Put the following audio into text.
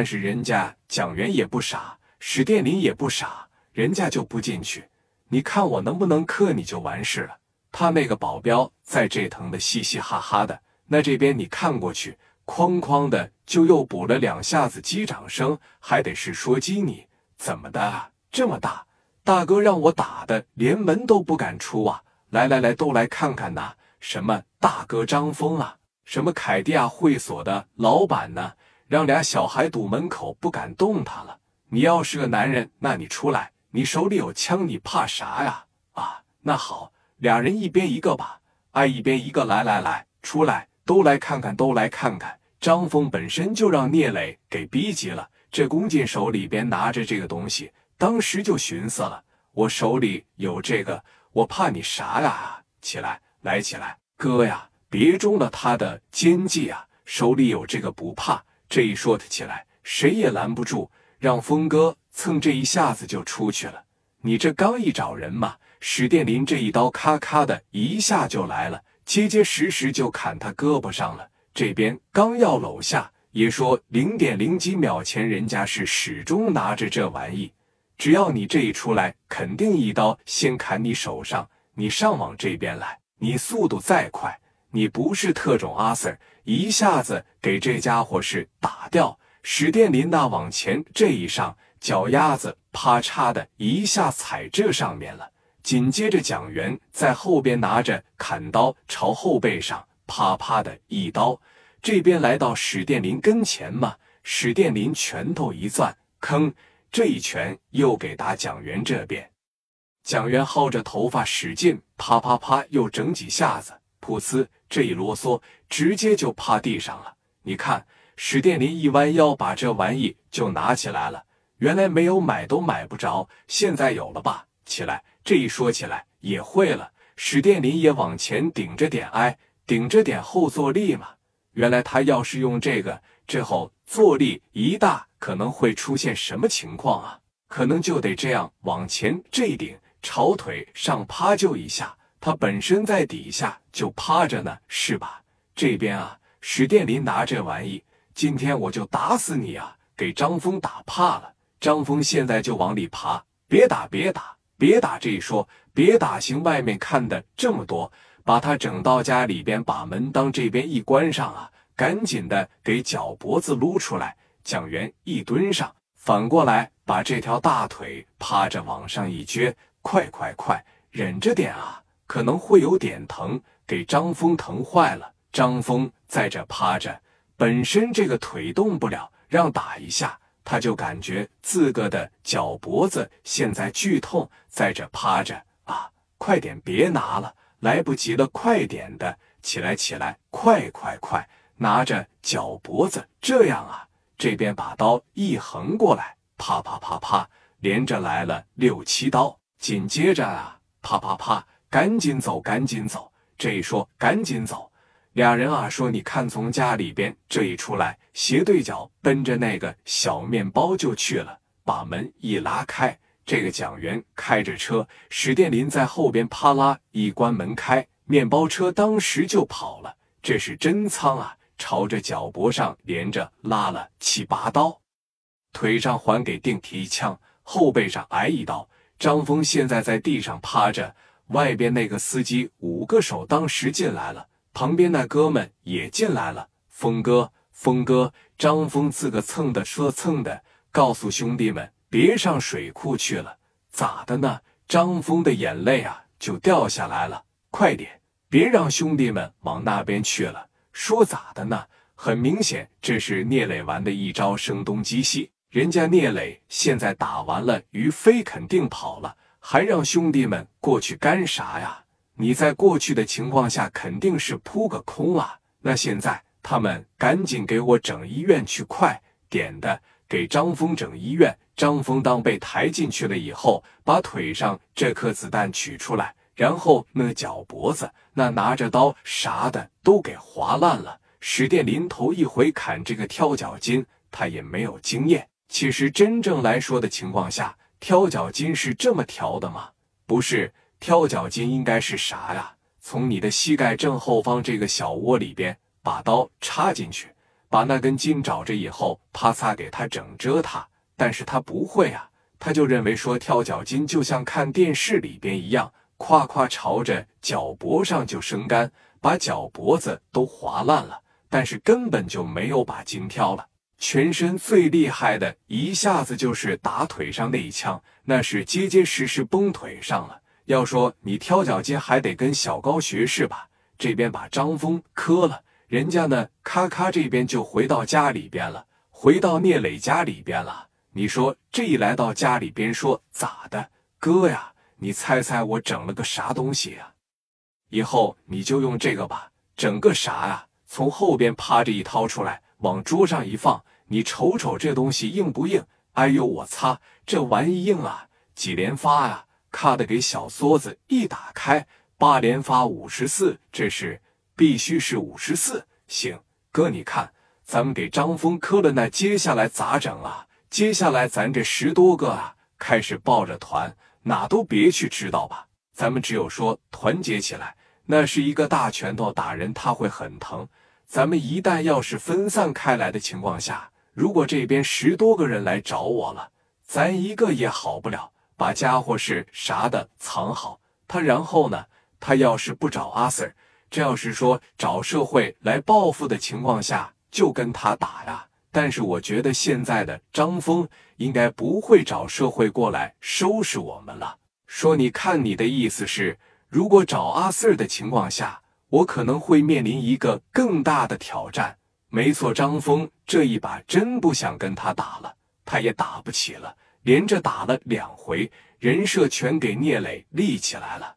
但是人家蒋元也不傻，史殿林也不傻，人家就不进去。你看我能不能克你就完事了。他那个保镖在这疼的嘻嘻哈哈的，那这边你看过去，哐哐的就又补了两下子击掌声，还得是说击你怎么的这么大？大哥让我打的连门都不敢出啊！来来来，都来看看呐！什么大哥张峰啊，什么凯迪亚会所的老板呢？让俩小孩堵门口不敢动他了。你要是个男人，那你出来，你手里有枪，你怕啥呀？啊，那好，俩人一边一个吧，哎，一边一个，来来来，出来，都来看看，都来看看。张峰本身就让聂磊给逼急了，这龚进手里边拿着这个东西。当时就寻思了，我手里有这个，我怕你啥呀？起来，来起来，哥呀，别中了他的奸计啊！手里有这个不怕。这一说他起来，谁也拦不住，让峰哥蹭这一下子就出去了。你这刚一找人嘛，史殿林这一刀咔咔的一下就来了，结结实实就砍他胳膊上了。这边刚要搂下，也说零点零几秒前，人家是始终拿着这玩意。只要你这一出来，肯定一刀先砍你手上。你上往这边来，你速度再快，你不是特种阿 Sir，一下子给这家伙是打掉。史殿林那往前这一上，脚丫子啪嚓的一下踩这上面了。紧接着蒋元在后边拿着砍刀朝后背上啪啪的一刀，这边来到史殿林跟前嘛，史殿林拳头一攥，吭。这一拳又给打蒋元这边，蒋元薅着头发使劲，啪啪啪又整几下子，噗呲，这一啰嗦，直接就趴地上了。你看，史殿林一弯腰，把这玩意就拿起来了。原来没有买都买不着，现在有了吧？起来，这一说起来也会了。史殿林也往前顶着点，哎，顶着点后坐力嘛。原来他要是用这个，这后坐力一大。可能会出现什么情况啊？可能就得这样往前这一顶，朝腿上趴就一下，他本身在底下就趴着呢，是吧？这边啊，史殿林拿这玩意，今天我就打死你啊！给张峰打怕了，张峰现在就往里爬，别打，别打，别打！这一说，别打行，外面看的这么多，把他整到家里边，把门当这边一关上啊，赶紧的给脚脖子撸出来。蒋元一蹲上，反过来把这条大腿趴着往上一撅，快快快，忍着点啊，可能会有点疼，给张峰疼坏了。张峰在这趴着，本身这个腿动不了，让打一下，他就感觉自个的脚脖子现在剧痛，在这趴着啊，快点别拿了，来不及了，快点的起来起来，快快快，拿着脚脖子这样啊。这边把刀一横过来，啪啪啪啪，连着来了六七刀。紧接着啊，啪啪啪，赶紧走，赶紧走。这一说赶紧走，俩人啊说：“你看，从家里边这一出来，斜对角奔着那个小面包就去了。把门一拉开，这个蒋元开着车，史殿林在后边，啪啦一关门开，面包车当时就跑了。这是真仓啊！”朝着脚脖上连着拉了七八刀，腿上还给定提一枪，后背上挨一刀。张峰现在在地上趴着，外边那个司机五个手当时进来了，旁边那哥们也进来了。峰哥，峰哥，张峰自个蹭的说蹭的，告诉兄弟们别上水库去了，咋的呢？张峰的眼泪啊就掉下来了，快点，别让兄弟们往那边去了。说咋的呢？很明显，这是聂磊玩的一招声东击西。人家聂磊现在打完了，于飞肯定跑了，还让兄弟们过去干啥呀？你在过去的情况下，肯定是扑个空啊。那现在他们赶紧给我整医院去，快点的，给张峰整医院。张峰当被抬进去了以后，把腿上这颗子弹取出来。然后那脚脖子，那拿着刀啥的都给划烂了。史殿林头一回砍这个挑脚筋，他也没有经验。其实真正来说的情况下，挑脚筋是这么挑的吗？不是，挑脚筋应该是啥呀？从你的膝盖正后方这个小窝里边把刀插进去，把那根筋找着以后，啪嚓给他整折它。但是他不会啊，他就认为说跳脚筋就像看电视里边一样，夸夸朝着脚脖上就生干，把脚脖子都划烂了。但是根本就没有把筋挑了。全身最厉害的一下子就是打腿上那一枪，那是结结实实崩腿上了。要说你挑脚筋，还得跟小高学是吧？这边把张峰磕了，人家呢，咔咔这边就回到家里边了，回到聂磊家里边了。你说这一来到家里边，说咋的，哥呀？你猜猜我整了个啥东西呀？以后你就用这个吧，整个啥呀？从后边趴着一掏出来，往桌上一放，你瞅瞅这东西硬不硬？哎呦我擦，这玩意硬啊！几连发呀？咔的给小梭子一打开，八连发五十四，这是必须是五十四。行，哥你看，咱们给张峰磕了，那接下来咋整啊？接下来咱这十多个啊，开始抱着团，哪都别去，知道吧？咱们只有说团结起来，那是一个大拳头打人，他会很疼。咱们一旦要是分散开来的情况下，如果这边十多个人来找我了，咱一个也好不了。把家伙是啥的藏好，他然后呢？他要是不找阿 Sir，这要是说找社会来报复的情况下，就跟他打呀。但是我觉得现在的张峰应该不会找社会过来收拾我们了。说，你看你的意思是，如果找阿 Sir 的情况下，我可能会面临一个更大的挑战。没错，张峰这一把真不想跟他打了，他也打不起了。连着打了两回，人设全给聂磊立起来了。